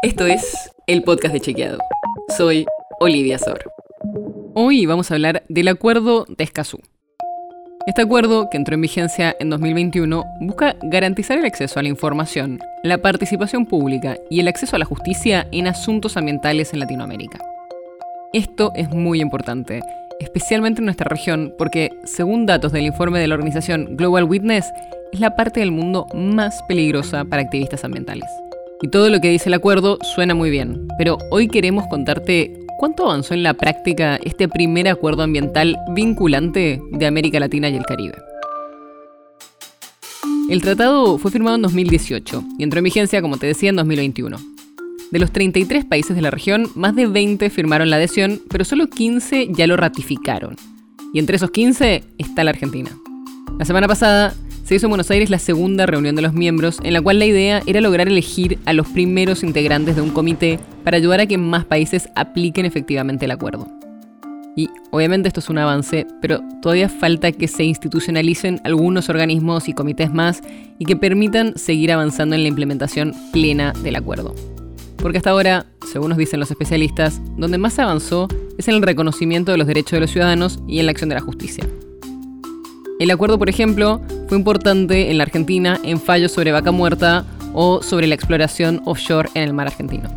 Esto es el podcast de Chequeado. Soy Olivia Sor. Hoy vamos a hablar del Acuerdo de Escazú. Este acuerdo, que entró en vigencia en 2021, busca garantizar el acceso a la información, la participación pública y el acceso a la justicia en asuntos ambientales en Latinoamérica. Esto es muy importante, especialmente en nuestra región, porque, según datos del informe de la organización Global Witness, es la parte del mundo más peligrosa para activistas ambientales. Y todo lo que dice el acuerdo suena muy bien, pero hoy queremos contarte cuánto avanzó en la práctica este primer acuerdo ambiental vinculante de América Latina y el Caribe. El tratado fue firmado en 2018 y entró en vigencia, como te decía, en 2021. De los 33 países de la región, más de 20 firmaron la adhesión, pero solo 15 ya lo ratificaron. Y entre esos 15 está la Argentina. La semana pasada se hizo en Buenos Aires la segunda reunión de los miembros, en la cual la idea era lograr elegir a los primeros integrantes de un comité para ayudar a que más países apliquen efectivamente el acuerdo. Y obviamente esto es un avance, pero todavía falta que se institucionalicen algunos organismos y comités más y que permitan seguir avanzando en la implementación plena del acuerdo. Porque hasta ahora, según nos dicen los especialistas, donde más se avanzó es en el reconocimiento de los derechos de los ciudadanos y en la acción de la justicia. El acuerdo, por ejemplo, fue importante en la Argentina en fallos sobre vaca muerta o sobre la exploración offshore en el mar argentino.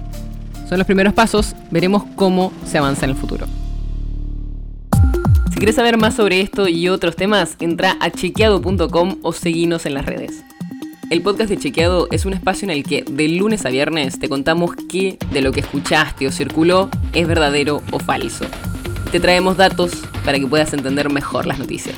Son los primeros pasos, veremos cómo se avanza en el futuro. Si quieres saber más sobre esto y otros temas, entra a chequeado.com o seguinos en las redes. El podcast de Chequeado es un espacio en el que de lunes a viernes te contamos qué de lo que escuchaste o circuló es verdadero o falso. Te traemos datos para que puedas entender mejor las noticias